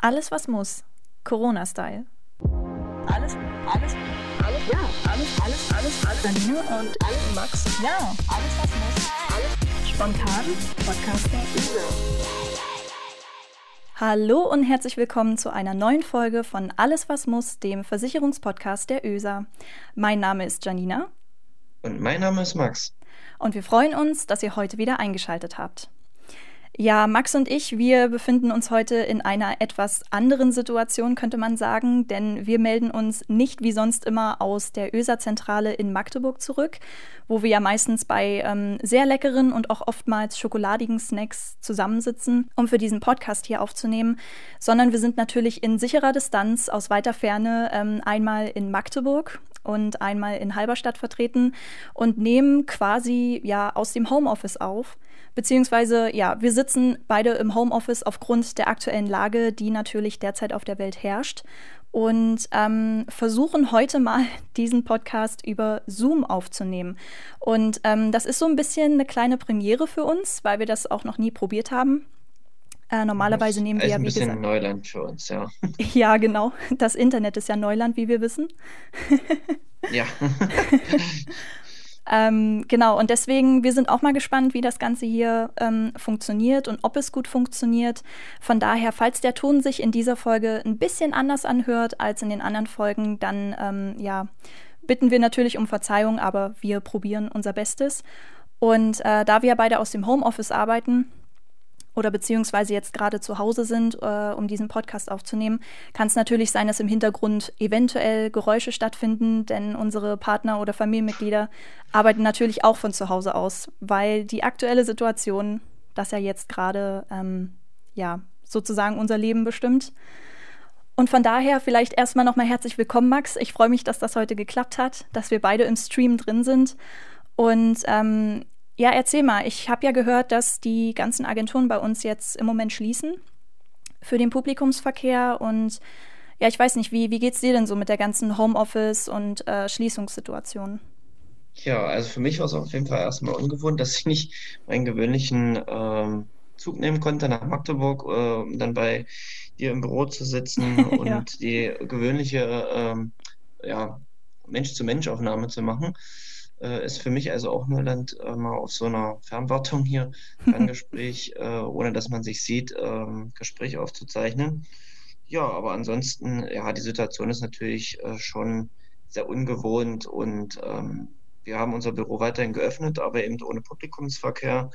Alles, was muss. Corona-Style. Alles, alles, alles, ja, alles, alles, alles, alles. Janine und alles, Max. Ja, alles, was muss. Alles spontan. Podcaster. Hallo und herzlich willkommen zu einer neuen Folge von Alles, was muss, dem Versicherungspodcast der ÖSA. Mein Name ist Janina. Und mein Name ist Max. Und wir freuen uns, dass ihr heute wieder eingeschaltet habt. Ja, Max und ich, wir befinden uns heute in einer etwas anderen Situation, könnte man sagen, denn wir melden uns nicht wie sonst immer aus der ÖSA-Zentrale in Magdeburg zurück, wo wir ja meistens bei ähm, sehr leckeren und auch oftmals schokoladigen Snacks zusammensitzen, um für diesen Podcast hier aufzunehmen, sondern wir sind natürlich in sicherer Distanz aus weiter Ferne ähm, einmal in Magdeburg und einmal in Halberstadt vertreten und nehmen quasi ja aus dem Homeoffice auf. Beziehungsweise, ja, wir sitzen beide im Homeoffice aufgrund der aktuellen Lage, die natürlich derzeit auf der Welt herrscht. Und ähm, versuchen heute mal diesen Podcast über Zoom aufzunehmen. Und ähm, das ist so ein bisschen eine kleine Premiere für uns, weil wir das auch noch nie probiert haben. Äh, normalerweise nehmen wir ja, wie gesagt. Ein bisschen Neuland für uns, ja. Ja, genau. Das Internet ist ja Neuland, wie wir wissen. ja. Ähm, genau, und deswegen, wir sind auch mal gespannt, wie das Ganze hier ähm, funktioniert und ob es gut funktioniert. Von daher, falls der Ton sich in dieser Folge ein bisschen anders anhört als in den anderen Folgen, dann ähm, ja, bitten wir natürlich um Verzeihung, aber wir probieren unser Bestes. Und äh, da wir beide aus dem Homeoffice arbeiten, oder beziehungsweise jetzt gerade zu Hause sind, äh, um diesen Podcast aufzunehmen, kann es natürlich sein, dass im Hintergrund eventuell Geräusche stattfinden, denn unsere Partner oder Familienmitglieder arbeiten natürlich auch von zu Hause aus, weil die aktuelle Situation, das ja jetzt gerade ähm, ja sozusagen unser Leben bestimmt. Und von daher vielleicht erstmal nochmal herzlich willkommen, Max. Ich freue mich, dass das heute geklappt hat, dass wir beide im Stream drin sind. Und ähm, ja, erzähl mal. Ich habe ja gehört, dass die ganzen Agenturen bei uns jetzt im Moment schließen für den Publikumsverkehr. Und ja, ich weiß nicht, wie, wie geht es dir denn so mit der ganzen Homeoffice- und äh, Schließungssituation? Ja, also für mich war es auf jeden Fall erstmal ungewohnt, dass ich nicht meinen gewöhnlichen ähm, Zug nehmen konnte nach Magdeburg, äh, um dann bei dir im Büro zu sitzen und ja. die gewöhnliche ähm, ja, Mensch-zu-Mensch-Aufnahme zu machen äh, ist für mich also auch Neuland, äh, mal auf so einer Fernwartung hier ein Gespräch, äh, ohne dass man sich sieht, ähm, Gespräch aufzuzeichnen. Ja, aber ansonsten, ja, die Situation ist natürlich äh, schon sehr ungewohnt und ähm, wir haben unser Büro weiterhin geöffnet, aber eben ohne Publikumsverkehr.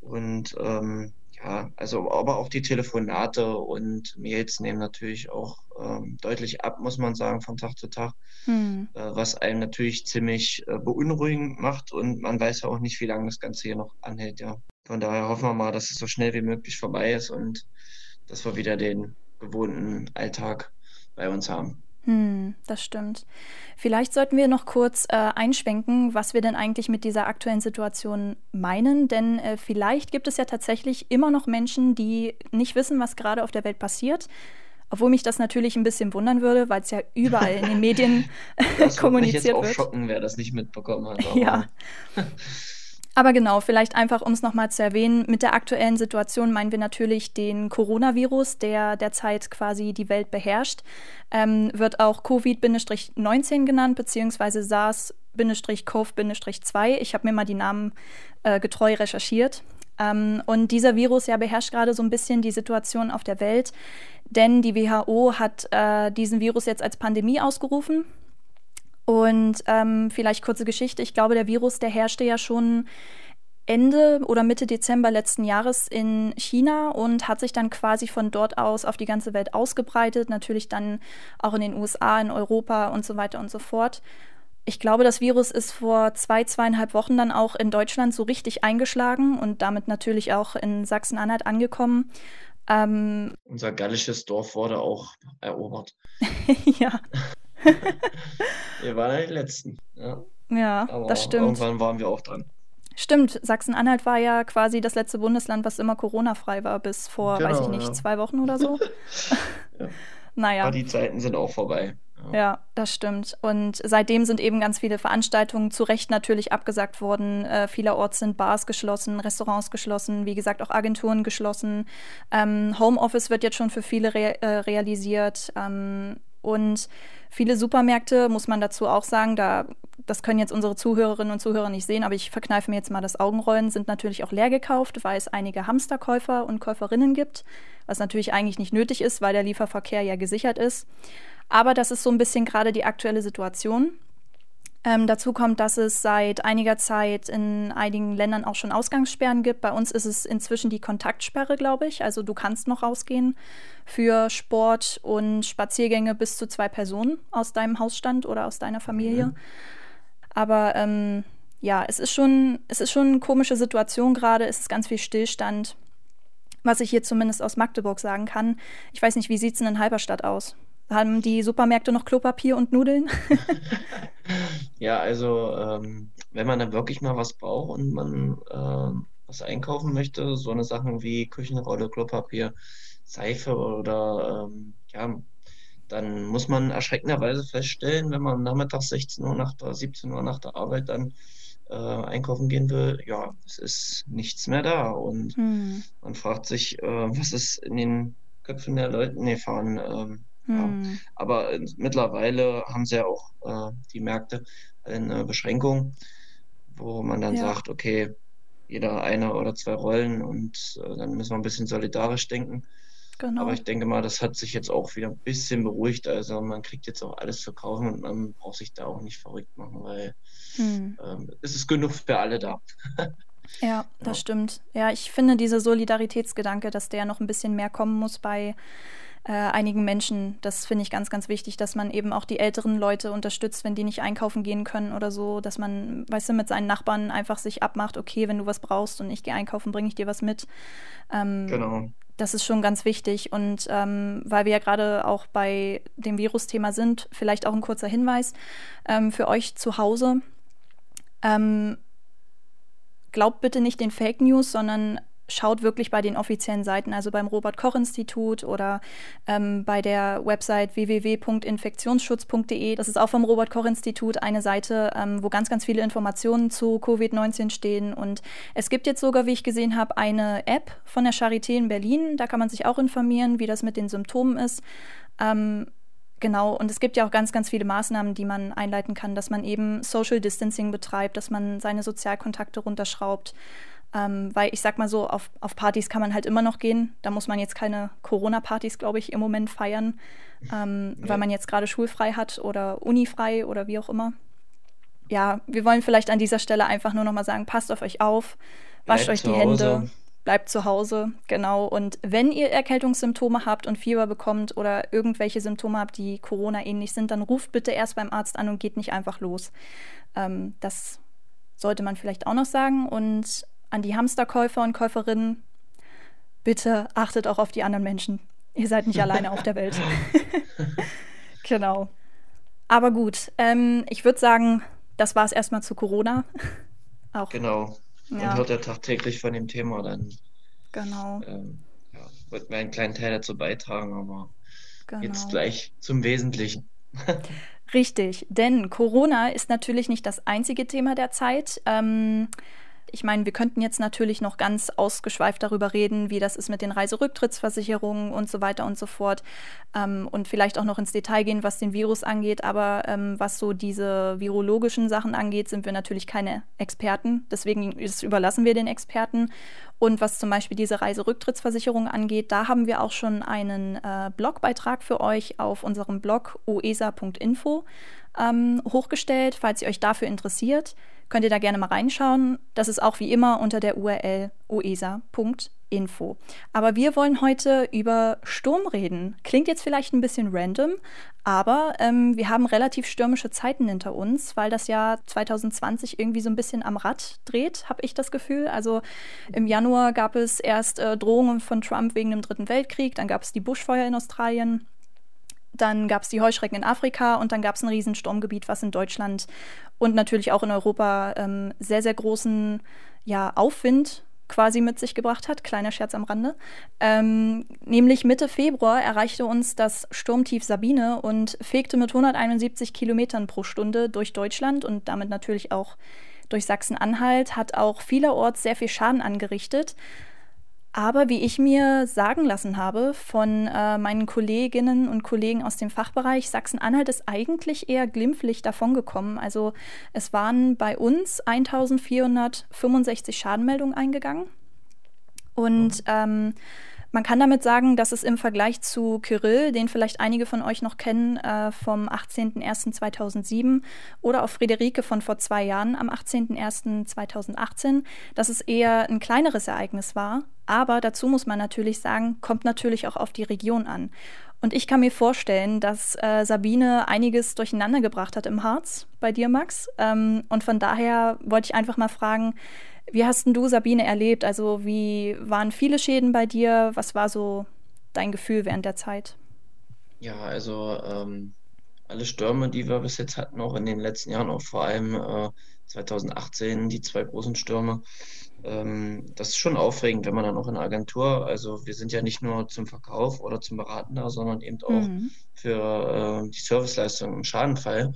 Und ähm, ja, also aber auch die Telefonate und Mails nehmen natürlich auch ähm, deutlich ab, muss man sagen, von Tag zu Tag, hm. äh, was einen natürlich ziemlich äh, beunruhigend macht und man weiß ja auch nicht, wie lange das Ganze hier noch anhält, ja. Von daher hoffen wir mal, dass es so schnell wie möglich vorbei ist und dass wir wieder den gewohnten Alltag bei uns haben. Hm, das stimmt. Vielleicht sollten wir noch kurz äh, einschwenken, was wir denn eigentlich mit dieser aktuellen Situation meinen. Denn äh, vielleicht gibt es ja tatsächlich immer noch Menschen, die nicht wissen, was gerade auf der Welt passiert. Obwohl mich das natürlich ein bisschen wundern würde, weil es ja überall in den Medien das kommuniziert wird. Mich jetzt auch schocken, wer das nicht mitbekommen hat. ja. Aber genau, vielleicht einfach, um es nochmal zu erwähnen, mit der aktuellen Situation meinen wir natürlich den Coronavirus, der derzeit quasi die Welt beherrscht. Ähm, wird auch Covid-19 genannt, beziehungsweise SARS-CoV-2. Ich habe mir mal die Namen äh, getreu recherchiert. Ähm, und dieser Virus ja beherrscht gerade so ein bisschen die Situation auf der Welt, denn die WHO hat äh, diesen Virus jetzt als Pandemie ausgerufen. Und ähm, vielleicht kurze Geschichte. Ich glaube, der Virus, der herrschte ja schon Ende oder Mitte Dezember letzten Jahres in China und hat sich dann quasi von dort aus auf die ganze Welt ausgebreitet. Natürlich dann auch in den USA, in Europa und so weiter und so fort. Ich glaube, das Virus ist vor zwei, zweieinhalb Wochen dann auch in Deutschland so richtig eingeschlagen und damit natürlich auch in Sachsen-Anhalt angekommen. Ähm, Unser gallisches Dorf wurde auch erobert. ja. wir waren ja die Letzten. Ja, ja das stimmt. Irgendwann waren wir auch dran. Stimmt, Sachsen-Anhalt war ja quasi das letzte Bundesland, was immer Corona-frei war, bis vor, genau, weiß ich nicht, ja. zwei Wochen oder so. ja. Naja. Aber die Zeiten sind auch vorbei. Ja. ja. das stimmt. Und seitdem sind eben ganz viele Veranstaltungen zu Recht natürlich abgesagt worden. Äh, vielerorts sind Bars geschlossen, Restaurants geschlossen, wie gesagt auch Agenturen geschlossen. Ähm, Homeoffice wird jetzt schon für viele re äh, realisiert. Ähm, und viele Supermärkte, muss man dazu auch sagen, da, das können jetzt unsere Zuhörerinnen und Zuhörer nicht sehen, aber ich verkneife mir jetzt mal das Augenrollen, sind natürlich auch leer gekauft, weil es einige Hamsterkäufer und Käuferinnen gibt, was natürlich eigentlich nicht nötig ist, weil der Lieferverkehr ja gesichert ist. Aber das ist so ein bisschen gerade die aktuelle Situation. Ähm, dazu kommt, dass es seit einiger Zeit in einigen Ländern auch schon Ausgangssperren gibt. Bei uns ist es inzwischen die Kontaktsperre, glaube ich. Also du kannst noch rausgehen für Sport und Spaziergänge bis zu zwei Personen aus deinem Hausstand oder aus deiner Familie. Mhm. Aber ähm, ja, es ist schon, es ist schon eine komische Situation gerade. Es ist ganz viel Stillstand. Was ich hier zumindest aus Magdeburg sagen kann. Ich weiß nicht, wie sieht es in Halberstadt aus? Haben die Supermärkte noch Klopapier und Nudeln? ja, also ähm, wenn man dann wirklich mal was braucht und man äh, was einkaufen möchte, so eine Sachen wie Küchenrolle, Klopapier, Seife oder ähm, ja, dann muss man erschreckenderweise feststellen, wenn man nachmittags 16 Uhr nach der 17 Uhr nach der Arbeit dann äh, einkaufen gehen will, ja, es ist nichts mehr da. Und hm. man fragt sich, äh, was ist in den Köpfen der Leute, nee, fahren, ähm, hm. Ja. Aber mittlerweile haben sie ja auch äh, die Märkte eine Beschränkung, wo man dann ja. sagt, okay, jeder eine oder zwei Rollen und äh, dann müssen wir ein bisschen solidarisch denken. Genau. Aber ich denke mal, das hat sich jetzt auch wieder ein bisschen beruhigt. Also man kriegt jetzt auch alles zu kaufen und man braucht sich da auch nicht verrückt machen, weil hm. ähm, es ist genug für alle da. ja, das ja. stimmt. Ja, ich finde dieser Solidaritätsgedanke, dass der noch ein bisschen mehr kommen muss bei äh, einigen Menschen. Das finde ich ganz, ganz wichtig, dass man eben auch die älteren Leute unterstützt, wenn die nicht einkaufen gehen können oder so, dass man, weißt du, mit seinen Nachbarn einfach sich abmacht, okay, wenn du was brauchst und ich gehe einkaufen, bringe ich dir was mit. Ähm, genau. Das ist schon ganz wichtig. Und ähm, weil wir ja gerade auch bei dem Virusthema sind, vielleicht auch ein kurzer Hinweis ähm, für euch zu Hause. Ähm, glaubt bitte nicht den Fake News, sondern schaut wirklich bei den offiziellen Seiten, also beim Robert-Koch-Institut oder ähm, bei der Website www.infektionsschutz.de. Das ist auch vom Robert-Koch-Institut eine Seite, ähm, wo ganz, ganz viele Informationen zu Covid-19 stehen. Und es gibt jetzt sogar, wie ich gesehen habe, eine App von der Charité in Berlin. Da kann man sich auch informieren, wie das mit den Symptomen ist. Ähm, Genau, und es gibt ja auch ganz, ganz viele Maßnahmen, die man einleiten kann, dass man eben Social Distancing betreibt, dass man seine Sozialkontakte runterschraubt, ähm, weil ich sag mal so, auf, auf Partys kann man halt immer noch gehen. Da muss man jetzt keine Corona-Partys, glaube ich, im Moment feiern, ähm, ja. weil man jetzt gerade schulfrei hat oder unifrei oder wie auch immer. Ja, wir wollen vielleicht an dieser Stelle einfach nur noch mal sagen, passt auf euch auf, wascht euch die Hände, bleibt zu Hause, genau. Und wenn ihr Erkältungssymptome habt und Fieber bekommt oder irgendwelche Symptome habt, die Corona-ähnlich sind, dann ruft bitte erst beim Arzt an und geht nicht einfach los. Ähm, das sollte man vielleicht auch noch sagen. Und an die Hamsterkäufer und Käuferinnen, bitte achtet auch auf die anderen Menschen. Ihr seid nicht alleine auf der Welt. genau. Aber gut, ähm, ich würde sagen, das war es erstmal zu Corona. auch. Genau. Man ja. hört ja tagtäglich von dem Thema dann. Genau. Ähm, ja, wird mir einen kleinen Teil dazu beitragen, aber genau. jetzt gleich zum Wesentlichen. Richtig, denn Corona ist natürlich nicht das einzige Thema der Zeit. Ähm, ich meine, wir könnten jetzt natürlich noch ganz ausgeschweift darüber reden, wie das ist mit den Reiserücktrittsversicherungen und so weiter und so fort. Ähm, und vielleicht auch noch ins Detail gehen, was den Virus angeht. Aber ähm, was so diese virologischen Sachen angeht, sind wir natürlich keine Experten. Deswegen überlassen wir den Experten. Und was zum Beispiel diese Reiserücktrittsversicherung angeht, da haben wir auch schon einen äh, Blogbeitrag für euch auf unserem Blog oesa.info ähm, hochgestellt, falls ihr euch dafür interessiert könnt ihr da gerne mal reinschauen. Das ist auch wie immer unter der URL oesa.info. Aber wir wollen heute über Sturm reden. Klingt jetzt vielleicht ein bisschen random, aber ähm, wir haben relativ stürmische Zeiten hinter uns, weil das Jahr 2020 irgendwie so ein bisschen am Rad dreht, habe ich das Gefühl. Also im Januar gab es erst äh, Drohungen von Trump wegen dem Dritten Weltkrieg, dann gab es die Buschfeuer in Australien. Dann gab es die Heuschrecken in Afrika und dann gab es ein Riesensturmgebiet, was in Deutschland und natürlich auch in Europa ähm, sehr, sehr großen ja, Aufwind quasi mit sich gebracht hat. Kleiner Scherz am Rande. Ähm, nämlich Mitte Februar erreichte uns das Sturmtief Sabine und fegte mit 171 Kilometern pro Stunde durch Deutschland und damit natürlich auch durch Sachsen-Anhalt, hat auch vielerorts sehr viel Schaden angerichtet. Aber wie ich mir sagen lassen habe von äh, meinen Kolleginnen und Kollegen aus dem Fachbereich, Sachsen-Anhalt ist eigentlich eher glimpflich davongekommen. Also es waren bei uns 1465 Schadenmeldungen eingegangen. Und mhm. ähm, man kann damit sagen, dass es im Vergleich zu Kyrill, den vielleicht einige von euch noch kennen, äh, vom 18.01.2007 oder auch Friederike von vor zwei Jahren am 18.01.2018, dass es eher ein kleineres Ereignis war. Aber dazu muss man natürlich sagen, kommt natürlich auch auf die Region an. Und ich kann mir vorstellen, dass äh, Sabine einiges durcheinander gebracht hat im Harz bei dir, Max. Ähm, und von daher wollte ich einfach mal fragen, wie hast du Sabine erlebt? Also wie waren viele Schäden bei dir? Was war so dein Gefühl während der Zeit? Ja, also ähm, alle Stürme, die wir bis jetzt hatten, auch in den letzten Jahren, auch vor allem äh, 2018, die zwei großen Stürme, ähm, das ist schon aufregend, wenn man dann auch in der Agentur, also wir sind ja nicht nur zum Verkauf oder zum Beraten da, sondern eben auch mhm. für äh, die Serviceleistung im Schadenfall.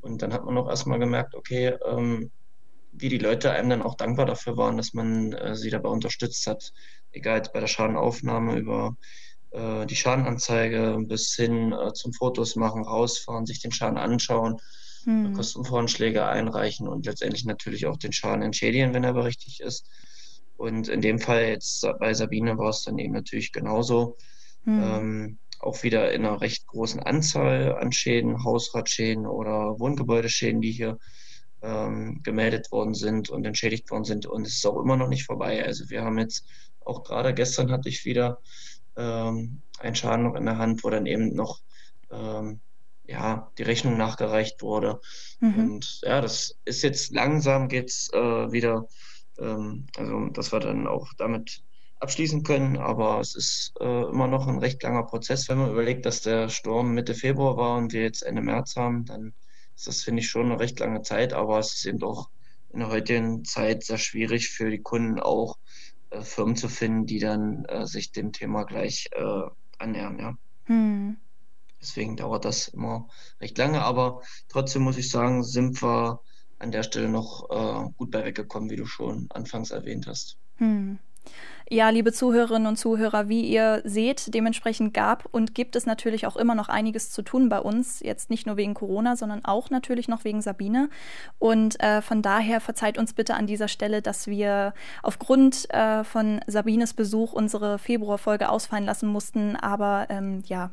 Und dann hat man auch erstmal gemerkt, okay, ähm, wie die Leute einem dann auch dankbar dafür waren, dass man äh, sie dabei unterstützt hat. Egal bei der Schadenaufnahme über äh, die Schadenanzeige bis hin äh, zum Fotos machen, rausfahren, sich den Schaden anschauen, hm. Kostenvoranschläge einreichen und letztendlich natürlich auch den Schaden entschädigen, wenn er berichtigt ist. Und in dem Fall jetzt bei Sabine war es dann eben natürlich genauso. Hm. Ähm, auch wieder in einer recht großen Anzahl an Schäden, Hausratschäden oder Wohngebäudeschäden, die hier ähm, gemeldet worden sind und entschädigt worden sind. Und es ist auch immer noch nicht vorbei. Also wir haben jetzt auch gerade gestern hatte ich wieder ähm, einen Schaden noch in der Hand, wo dann eben noch ähm, ja, die Rechnung nachgereicht wurde. Mhm. Und ja, das ist jetzt langsam geht's äh, wieder, ähm, also dass wir dann auch damit abschließen können, aber es ist äh, immer noch ein recht langer Prozess. Wenn man überlegt, dass der Sturm Mitte Februar war und wir jetzt Ende März haben, dann das finde ich schon eine recht lange Zeit, aber es ist eben auch in der heutigen Zeit sehr schwierig für die Kunden auch äh, Firmen zu finden, die dann äh, sich dem Thema gleich äh, annähern. Ja. Hm. Deswegen dauert das immer recht lange, aber trotzdem muss ich sagen, sind wir an der Stelle noch äh, gut bei weggekommen, wie du schon anfangs erwähnt hast. Hm. Ja, liebe Zuhörerinnen und Zuhörer, wie ihr seht, dementsprechend gab und gibt es natürlich auch immer noch einiges zu tun bei uns. Jetzt nicht nur wegen Corona, sondern auch natürlich noch wegen Sabine. Und äh, von daher verzeiht uns bitte an dieser Stelle, dass wir aufgrund äh, von Sabines Besuch unsere Februarfolge ausfallen lassen mussten. Aber ähm, ja,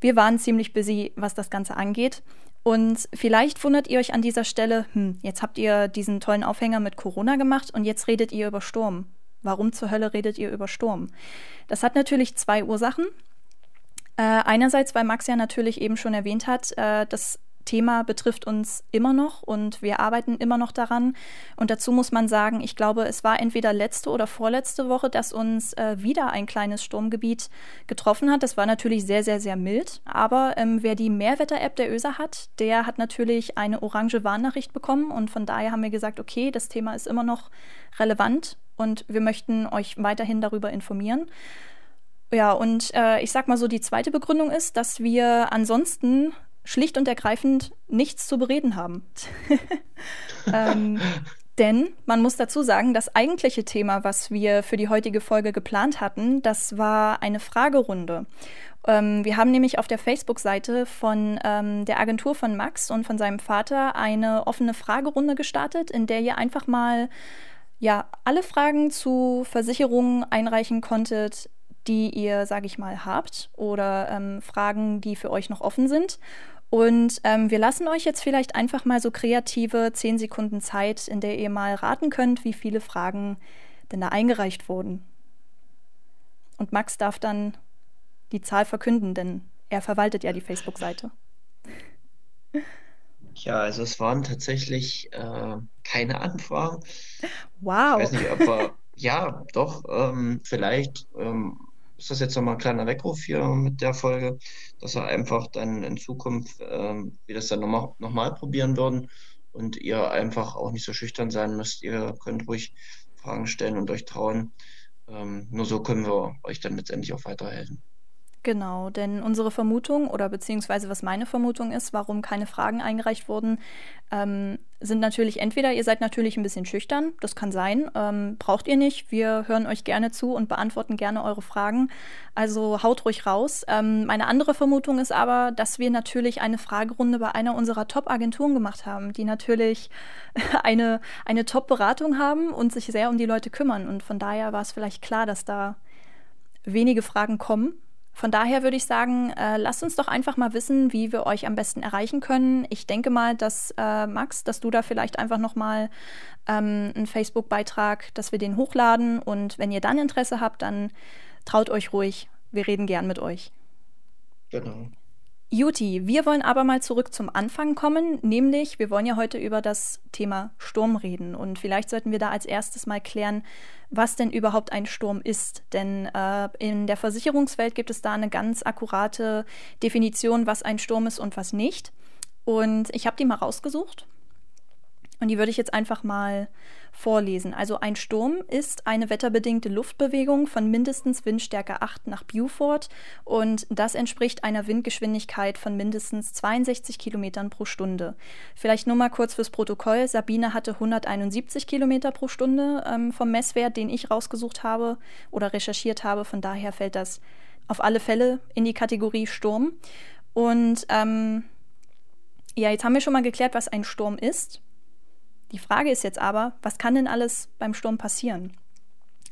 wir waren ziemlich busy, was das Ganze angeht. Und vielleicht wundert ihr euch an dieser Stelle, hm, jetzt habt ihr diesen tollen Aufhänger mit Corona gemacht und jetzt redet ihr über Sturm. Warum zur Hölle redet ihr über Sturm? Das hat natürlich zwei Ursachen. Äh, einerseits, weil Max ja natürlich eben schon erwähnt hat, äh, das Thema betrifft uns immer noch und wir arbeiten immer noch daran. Und dazu muss man sagen, ich glaube, es war entweder letzte oder vorletzte Woche, dass uns äh, wieder ein kleines Sturmgebiet getroffen hat. Das war natürlich sehr, sehr, sehr mild. Aber ähm, wer die Mehrwetter-App der ÖSA hat, der hat natürlich eine orange Warnnachricht bekommen. Und von daher haben wir gesagt, okay, das Thema ist immer noch relevant und wir möchten euch weiterhin darüber informieren. Ja, und äh, ich sag mal so, die zweite Begründung ist, dass wir ansonsten schlicht und ergreifend nichts zu bereden haben. ähm, denn man muss dazu sagen, das eigentliche Thema, was wir für die heutige Folge geplant hatten, das war eine Fragerunde. Ähm, wir haben nämlich auf der Facebook-Seite von ähm, der Agentur von Max und von seinem Vater eine offene Fragerunde gestartet, in der ihr einfach mal ja alle Fragen zu Versicherungen einreichen konntet, die ihr, sage ich mal, habt oder ähm, Fragen, die für euch noch offen sind. Und ähm, wir lassen euch jetzt vielleicht einfach mal so kreative 10 Sekunden Zeit, in der ihr mal raten könnt, wie viele Fragen denn da eingereicht wurden. Und Max darf dann die Zahl verkünden, denn er verwaltet ja die Facebook-Seite. Ja, also es waren tatsächlich äh, keine Anfragen. Wow. Ich weiß nicht, wir, ja, doch, ähm, vielleicht ähm, ist das jetzt nochmal ein kleiner Weckruf hier mit der Folge, dass wir einfach dann in Zukunft, ähm, wir das dann nochmal noch mal probieren würden und ihr einfach auch nicht so schüchtern sein müsst. Ihr könnt ruhig Fragen stellen und euch trauen. Ähm, nur so können wir euch dann letztendlich auch weiterhelfen. Genau, denn unsere Vermutung oder beziehungsweise was meine Vermutung ist, warum keine Fragen eingereicht wurden, ähm, sind natürlich entweder ihr seid natürlich ein bisschen schüchtern, das kann sein, ähm, braucht ihr nicht. Wir hören euch gerne zu und beantworten gerne eure Fragen. Also haut ruhig raus. Ähm, meine andere Vermutung ist aber, dass wir natürlich eine Fragerunde bei einer unserer Top-Agenturen gemacht haben, die natürlich eine, eine Top-Beratung haben und sich sehr um die Leute kümmern. Und von daher war es vielleicht klar, dass da wenige Fragen kommen. Von daher würde ich sagen, äh, lasst uns doch einfach mal wissen, wie wir euch am besten erreichen können. Ich denke mal, dass äh, Max, dass du da vielleicht einfach noch mal ähm, einen Facebook-Beitrag, dass wir den hochladen und wenn ihr dann Interesse habt, dann traut euch ruhig. Wir reden gern mit euch. Genau. Juti, wir wollen aber mal zurück zum Anfang kommen, nämlich wir wollen ja heute über das Thema Sturm reden und vielleicht sollten wir da als erstes mal klären, was denn überhaupt ein Sturm ist. Denn äh, in der Versicherungswelt gibt es da eine ganz akkurate Definition, was ein Sturm ist und was nicht. Und ich habe die mal rausgesucht und die würde ich jetzt einfach mal vorlesen. Also ein Sturm ist eine wetterbedingte Luftbewegung von mindestens Windstärke 8 nach Beaufort und das entspricht einer Windgeschwindigkeit von mindestens 62 Kilometern pro Stunde. Vielleicht nur mal kurz fürs Protokoll. Sabine hatte 171 Kilometer pro Stunde ähm, vom Messwert, den ich rausgesucht habe oder recherchiert habe. Von daher fällt das auf alle Fälle in die Kategorie Sturm. Und ähm, ja, jetzt haben wir schon mal geklärt, was ein Sturm ist. Die Frage ist jetzt aber, was kann denn alles beim Sturm passieren?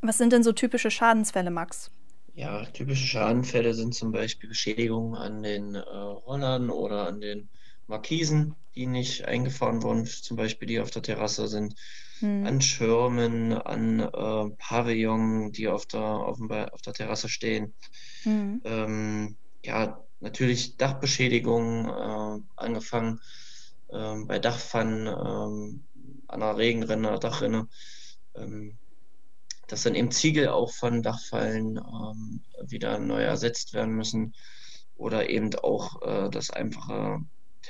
Was sind denn so typische Schadensfälle, Max? Ja, typische Schadenfälle sind zum Beispiel Beschädigungen an den äh, Rollern oder an den Markisen, die nicht eingefahren wurden, zum Beispiel die auf der Terrasse sind, hm. an Schirmen, an äh, Pavillon, die auf der, auf, dem, auf der Terrasse stehen. Hm. Ähm, ja, natürlich Dachbeschädigungen, äh, angefangen ähm, bei Dachpfannen, ähm, an einer Regenrinne, Dachrinne, ähm, dass dann eben Ziegel auch von Dachfallen ähm, wieder neu ersetzt werden müssen oder eben auch äh, das einfache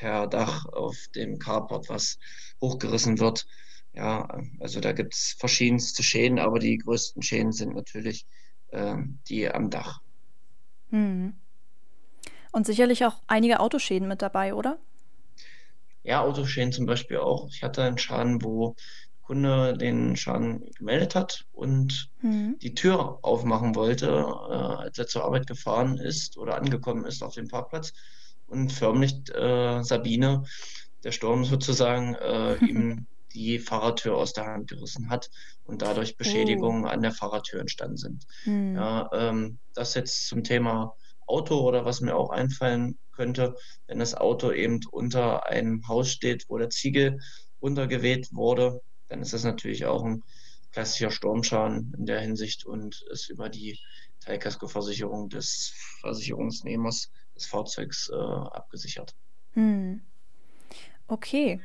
Dach auf dem Carport, was hochgerissen wird. Ja, also da gibt es verschiedenste Schäden, aber die größten Schäden sind natürlich äh, die am Dach. Hm. Und sicherlich auch einige Autoschäden mit dabei, oder? Ja, Autoschäden zum Beispiel auch. Ich hatte einen Schaden, wo der Kunde den Schaden gemeldet hat und mhm. die Tür aufmachen wollte, äh, als er zur Arbeit gefahren ist oder angekommen ist auf dem Parkplatz und förmlich äh, Sabine, der Sturm sozusagen, äh, ihm die Fahrertür aus der Hand gerissen hat und dadurch Beschädigungen oh. an der Fahrertür entstanden sind. Mhm. Ja, ähm, das jetzt zum Thema Auto oder was mir auch einfallen könnte, wenn das Auto eben unter einem Haus steht, wo der Ziegel runtergeweht wurde, dann ist das natürlich auch ein klassischer Sturmschaden in der Hinsicht und ist über die Teilkaskoversicherung des Versicherungsnehmers des Fahrzeugs äh, abgesichert. Hm. Okay.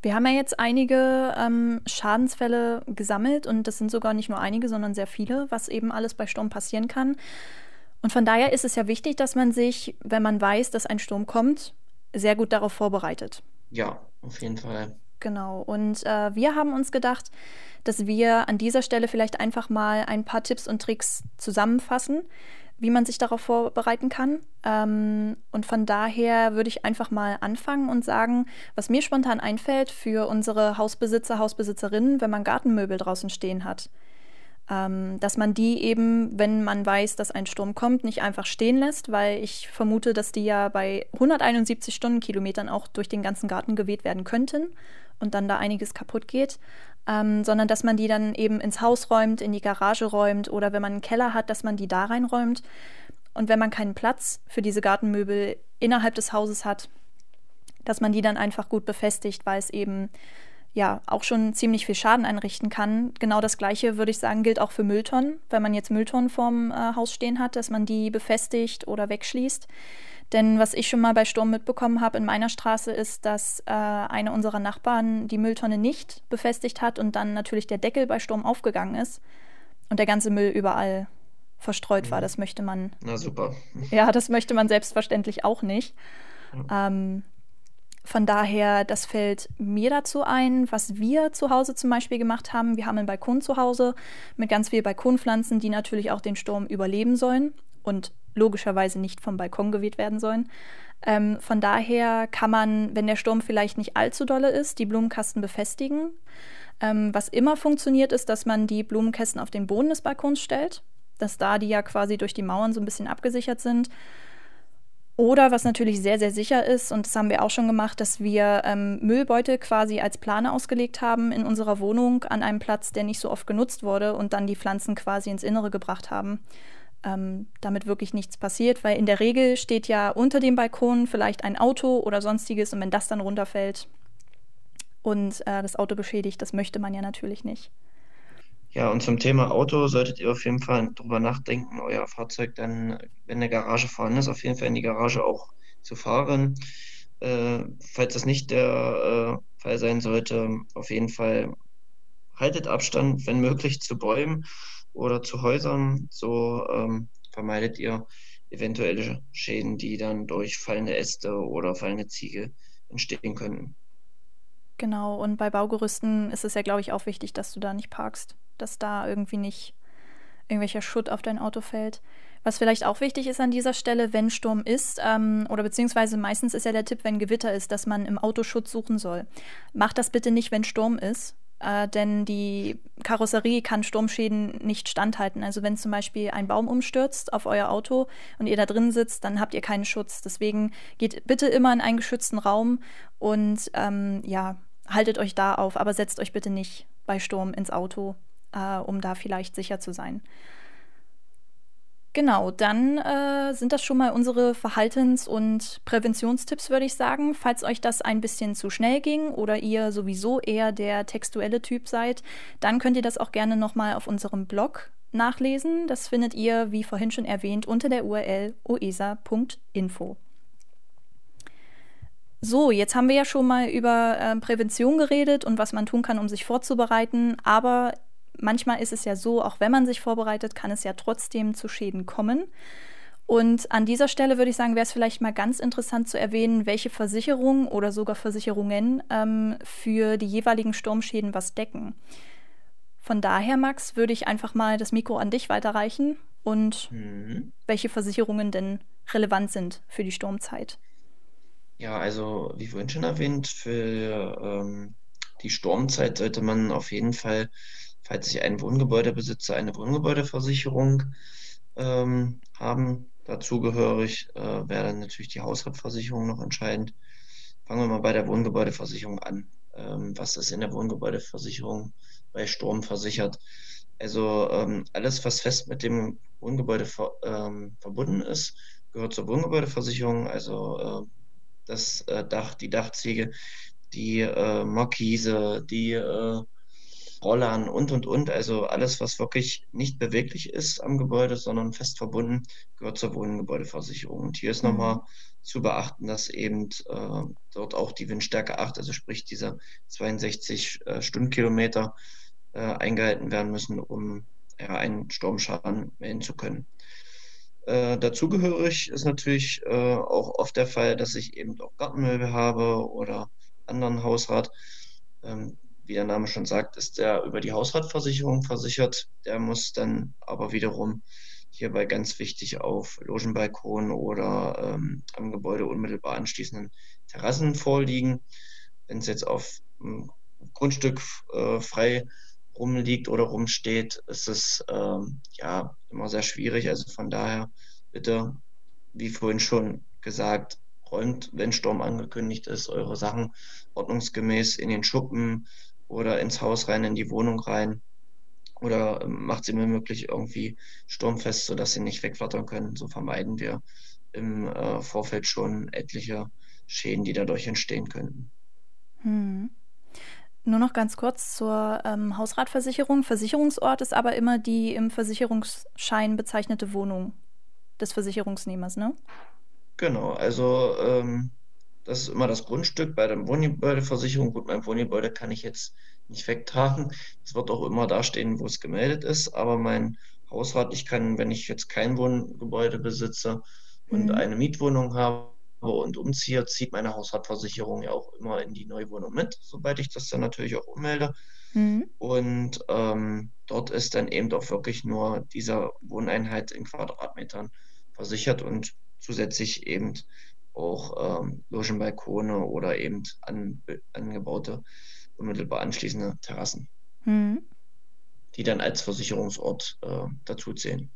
Wir haben ja jetzt einige ähm, Schadensfälle gesammelt und das sind sogar nicht nur einige, sondern sehr viele, was eben alles bei Sturm passieren kann. Und von daher ist es ja wichtig, dass man sich, wenn man weiß, dass ein Sturm kommt, sehr gut darauf vorbereitet. Ja, auf jeden Fall. Genau. Und äh, wir haben uns gedacht, dass wir an dieser Stelle vielleicht einfach mal ein paar Tipps und Tricks zusammenfassen, wie man sich darauf vorbereiten kann. Ähm, und von daher würde ich einfach mal anfangen und sagen, was mir spontan einfällt für unsere Hausbesitzer, Hausbesitzerinnen, wenn man Gartenmöbel draußen stehen hat dass man die eben, wenn man weiß, dass ein Sturm kommt, nicht einfach stehen lässt, weil ich vermute, dass die ja bei 171 Stundenkilometern auch durch den ganzen Garten geweht werden könnten und dann da einiges kaputt geht, ähm, sondern dass man die dann eben ins Haus räumt, in die Garage räumt oder wenn man einen Keller hat, dass man die da reinräumt. Und wenn man keinen Platz für diese Gartenmöbel innerhalb des Hauses hat, dass man die dann einfach gut befestigt, weil es eben ja auch schon ziemlich viel Schaden einrichten kann. Genau das Gleiche würde ich sagen, gilt auch für Mülltonnen. Wenn man jetzt Mülltonnen vorm äh, Haus stehen hat, dass man die befestigt oder wegschließt. Denn was ich schon mal bei Sturm mitbekommen habe in meiner Straße ist, dass äh, eine unserer Nachbarn die Mülltonne nicht befestigt hat und dann natürlich der Deckel bei Sturm aufgegangen ist und der ganze Müll überall verstreut war. Mhm. Das möchte man. Na super. Ja, das möchte man selbstverständlich auch nicht. Ähm, Von daher, das fällt mir dazu ein, was wir zu Hause zum Beispiel gemacht haben. Wir haben einen Balkon zu Hause mit ganz vielen Balkonpflanzen, die natürlich auch den Sturm überleben sollen und logischerweise nicht vom Balkon geweht werden sollen. Ähm, von daher kann man, wenn der Sturm vielleicht nicht allzu dolle ist, die Blumenkasten befestigen. Ähm, was immer funktioniert, ist, dass man die Blumenkästen auf den Boden des Balkons stellt, dass da die ja quasi durch die Mauern so ein bisschen abgesichert sind. Oder was natürlich sehr, sehr sicher ist, und das haben wir auch schon gemacht, dass wir ähm, Müllbeutel quasi als Plane ausgelegt haben in unserer Wohnung an einem Platz, der nicht so oft genutzt wurde und dann die Pflanzen quasi ins Innere gebracht haben ähm, damit wirklich nichts passiert, weil in der Regel steht ja unter dem Balkon vielleicht ein Auto oder sonstiges und wenn das dann runterfällt und äh, das Auto beschädigt, das möchte man ja natürlich nicht. Ja, und zum Thema Auto solltet ihr auf jeden Fall drüber nachdenken, euer Fahrzeug dann, wenn eine Garage vorhanden ist, auf jeden Fall in die Garage auch zu fahren. Äh, falls das nicht der äh, Fall sein sollte, auf jeden Fall haltet Abstand, wenn möglich, zu Bäumen oder zu Häusern. So ähm, vermeidet ihr eventuelle Schäden, die dann durch fallende Äste oder fallende Ziegel entstehen könnten. Genau, und bei Baugerüsten ist es ja, glaube ich, auch wichtig, dass du da nicht parkst, dass da irgendwie nicht irgendwelcher Schutt auf dein Auto fällt. Was vielleicht auch wichtig ist an dieser Stelle, wenn Sturm ist, ähm, oder beziehungsweise meistens ist ja der Tipp, wenn Gewitter ist, dass man im Auto Schutz suchen soll. Macht das bitte nicht, wenn Sturm ist, äh, denn die Karosserie kann Sturmschäden nicht standhalten. Also wenn zum Beispiel ein Baum umstürzt auf euer Auto und ihr da drin sitzt, dann habt ihr keinen Schutz. Deswegen geht bitte immer in einen geschützten Raum und ähm, ja, haltet euch da auf, aber setzt euch bitte nicht bei Sturm ins Auto, äh, um da vielleicht sicher zu sein. Genau, dann äh, sind das schon mal unsere Verhaltens- und Präventionstipps, würde ich sagen. Falls euch das ein bisschen zu schnell ging oder ihr sowieso eher der textuelle Typ seid, dann könnt ihr das auch gerne nochmal auf unserem Blog nachlesen. Das findet ihr, wie vorhin schon erwähnt, unter der URL oesa.info. So, jetzt haben wir ja schon mal über äh, Prävention geredet und was man tun kann, um sich vorzubereiten. Aber manchmal ist es ja so, auch wenn man sich vorbereitet, kann es ja trotzdem zu Schäden kommen. Und an dieser Stelle würde ich sagen, wäre es vielleicht mal ganz interessant zu erwähnen, welche Versicherungen oder sogar Versicherungen ähm, für die jeweiligen Sturmschäden was decken. Von daher, Max, würde ich einfach mal das Mikro an dich weiterreichen und mhm. welche Versicherungen denn relevant sind für die Sturmzeit. Ja, also wie vorhin schon erwähnt, für ähm, die Sturmzeit sollte man auf jeden Fall falls sich ein Wohngebäudebesitzer eine Wohngebäudeversicherung ähm, haben. Dazugehörig äh, wäre dann natürlich die Hausratversicherung noch entscheidend. Fangen wir mal bei der Wohngebäudeversicherung an. Ähm, was ist in der Wohngebäudeversicherung bei Sturm versichert? Also ähm, alles, was fest mit dem Wohngebäude ver ähm, verbunden ist, gehört zur Wohngebäudeversicherung. Also äh, das äh, Dach, die Dachziege, die äh, Markise, die äh, Rollern und, und, und. Also alles, was wirklich nicht beweglich ist am Gebäude, sondern fest verbunden, gehört zur Wohngebäudeversicherung. Und hier ist mhm. nochmal zu beachten, dass eben äh, dort auch die Windstärke 8, also sprich diese 62 äh, Stundenkilometer äh, eingehalten werden müssen, um ja, einen Sturmschaden melden zu können. Äh, dazugehörig ist natürlich äh, auch oft der Fall, dass ich eben auch Gartenmöbel habe oder anderen Hausrat. Ähm, wie der Name schon sagt, ist der über die Hausratversicherung versichert. Der muss dann aber wiederum hierbei ganz wichtig auf Logenbalkon oder ähm, am Gebäude unmittelbar anschließenden Terrassen vorliegen. Wenn es jetzt auf einem Grundstück äh, frei rumliegt oder rumsteht, ist es ähm, ja immer sehr schwierig. Also von daher bitte, wie vorhin schon gesagt, räumt, wenn Sturm angekündigt ist, eure Sachen ordnungsgemäß in den Schuppen, oder ins Haus rein, in die Wohnung rein oder ähm, macht sie mir möglich irgendwie sturmfest, sodass sie nicht wegflattern können. So vermeiden wir im äh, Vorfeld schon etliche Schäden, die dadurch entstehen könnten. Hm. Nur noch ganz kurz zur ähm, Hausratversicherung. Versicherungsort ist aber immer die im Versicherungsschein bezeichnete Wohnung des Versicherungsnehmers, ne? Genau, also ähm, das ist immer das Grundstück bei der Wohngebäudeversicherung. Gut, mein Wohngebäude kann ich jetzt nicht wegtragen. Es wird auch immer da stehen, wo es gemeldet ist. Aber mein Hausrat, ich kann, wenn ich jetzt kein Wohngebäude besitze und mhm. eine Mietwohnung habe, und umziehe, zieht meine Hausratversicherung ja auch immer in die Neuwohnung mit, sobald ich das dann natürlich auch ummelde. Mhm. Und ähm, dort ist dann eben auch wirklich nur diese Wohneinheit in Quadratmetern versichert und zusätzlich eben auch ähm, Logenbalkone oder eben an, angebaute, unmittelbar anschließende Terrassen, mhm. die dann als Versicherungsort äh, dazu zählen.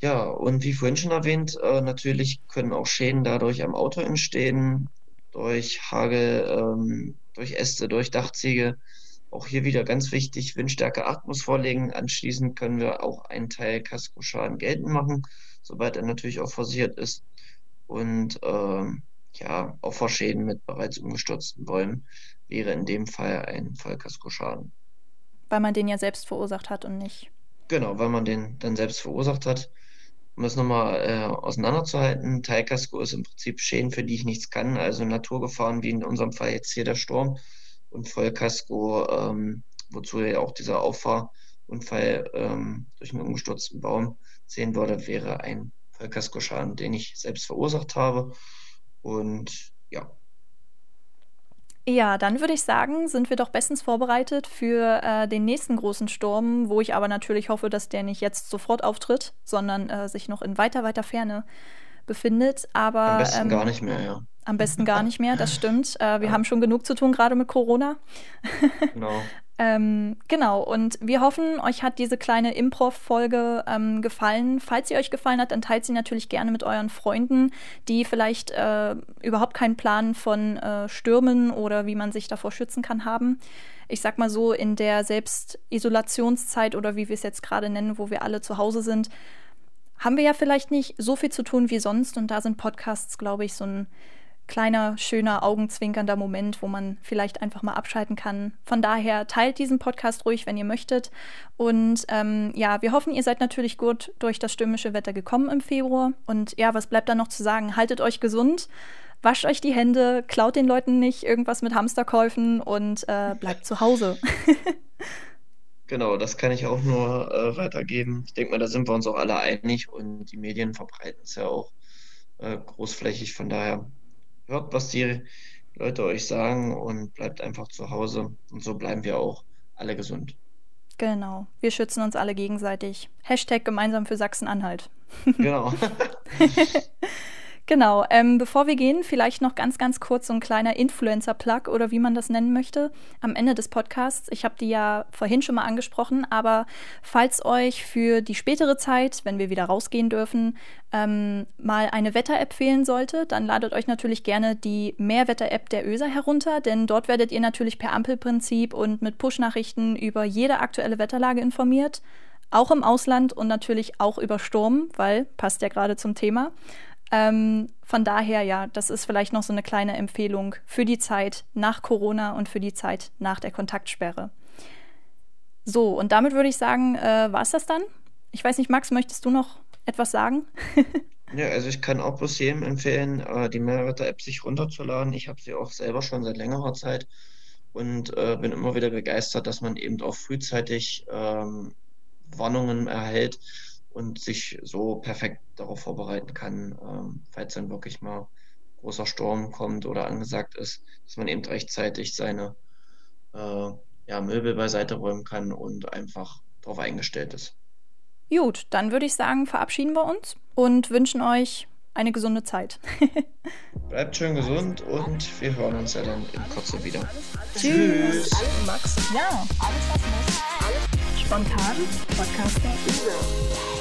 Ja, und wie vorhin schon erwähnt, äh, natürlich können auch Schäden dadurch am Auto entstehen, durch Hagel, ähm, durch Äste, durch Dachziegel. Auch hier wieder ganz wichtig, Windstärke 8 muss vorlegen. Anschließend können wir auch einen Teil Kaskoschaden geltend machen, sobald er natürlich auch versichert ist. Und ähm, ja, auch vor Schäden mit bereits umgestürzten Bäumen wäre in dem Fall ein Vollkaskoschaden. Weil man den ja selbst verursacht hat und nicht. Genau, weil man den dann selbst verursacht hat. Um das nochmal äh, auseinanderzuhalten, Teilkasko ist im Prinzip Schäden, für die ich nichts kann, also Naturgefahren wie in unserem Fall jetzt hier der Sturm und Vollkasko, ähm, wozu ja auch dieser Auffahrunfall ähm, durch einen umgestürzten Baum sehen würde, wäre ein Vollkaskoschaden, den ich selbst verursacht habe. Und ja. Ja, dann würde ich sagen, sind wir doch bestens vorbereitet für äh, den nächsten großen Sturm, wo ich aber natürlich hoffe, dass der nicht jetzt sofort auftritt, sondern äh, sich noch in weiter, weiter Ferne befindet. Aber am besten ähm, gar nicht mehr, ja. Am besten gar nicht mehr, das stimmt. Äh, wir ja. haben schon genug zu tun, gerade mit Corona. genau. Ähm, genau, und wir hoffen, euch hat diese kleine Improv-Folge ähm, gefallen. Falls sie euch gefallen hat, dann teilt sie natürlich gerne mit euren Freunden, die vielleicht äh, überhaupt keinen Plan von äh, Stürmen oder wie man sich davor schützen kann haben. Ich sag mal so, in der Selbstisolationszeit oder wie wir es jetzt gerade nennen, wo wir alle zu Hause sind, haben wir ja vielleicht nicht so viel zu tun wie sonst. Und da sind Podcasts, glaube ich, so ein kleiner, schöner, augenzwinkernder Moment, wo man vielleicht einfach mal abschalten kann. Von daher teilt diesen Podcast ruhig, wenn ihr möchtet. Und ähm, ja, wir hoffen, ihr seid natürlich gut durch das stürmische Wetter gekommen im Februar. Und ja, was bleibt da noch zu sagen? Haltet euch gesund, wascht euch die Hände, klaut den Leuten nicht irgendwas mit Hamsterkäufen und äh, bleibt zu Hause. Genau, das kann ich auch nur äh, weitergeben. Ich denke mal, da sind wir uns auch alle einig und die Medien verbreiten es ja auch äh, großflächig. Von daher hört, was die Leute euch sagen und bleibt einfach zu Hause. Und so bleiben wir auch alle gesund. Genau, wir schützen uns alle gegenseitig. Hashtag gemeinsam für Sachsen-Anhalt. Genau. Genau, ähm, bevor wir gehen, vielleicht noch ganz, ganz kurz so ein kleiner Influencer-Plug oder wie man das nennen möchte am Ende des Podcasts. Ich habe die ja vorhin schon mal angesprochen, aber falls euch für die spätere Zeit, wenn wir wieder rausgehen dürfen, ähm, mal eine Wetter-App fehlen sollte, dann ladet euch natürlich gerne die Mehrwetter-App der ÖSA herunter, denn dort werdet ihr natürlich per Ampelprinzip und mit Push-Nachrichten über jede aktuelle Wetterlage informiert auch im Ausland und natürlich auch über Sturm, weil passt ja gerade zum Thema. Ähm, von daher, ja, das ist vielleicht noch so eine kleine Empfehlung für die Zeit nach Corona und für die Zeit nach der Kontaktsperre. So, und damit würde ich sagen, äh, war es das dann? Ich weiß nicht, Max, möchtest du noch etwas sagen? ja, also ich kann auch bloß jedem empfehlen, äh, die Mehrwetter-App sich runterzuladen. Ich habe sie auch selber schon seit längerer Zeit und äh, bin immer wieder begeistert, dass man eben auch frühzeitig ähm, Warnungen erhält und sich so perfekt darauf vorbereiten kann, ähm, falls dann wirklich mal großer Sturm kommt oder angesagt ist, dass man eben rechtzeitig seine äh, ja, Möbel beiseite räumen kann und einfach darauf eingestellt ist. Gut, dann würde ich sagen, verabschieden wir uns und wünschen euch eine gesunde Zeit. Bleibt schön gesund und wir hören uns ja dann in Kürze wieder. Tschüss. Max. Ja, alles was muss. Spontan. Podcaster.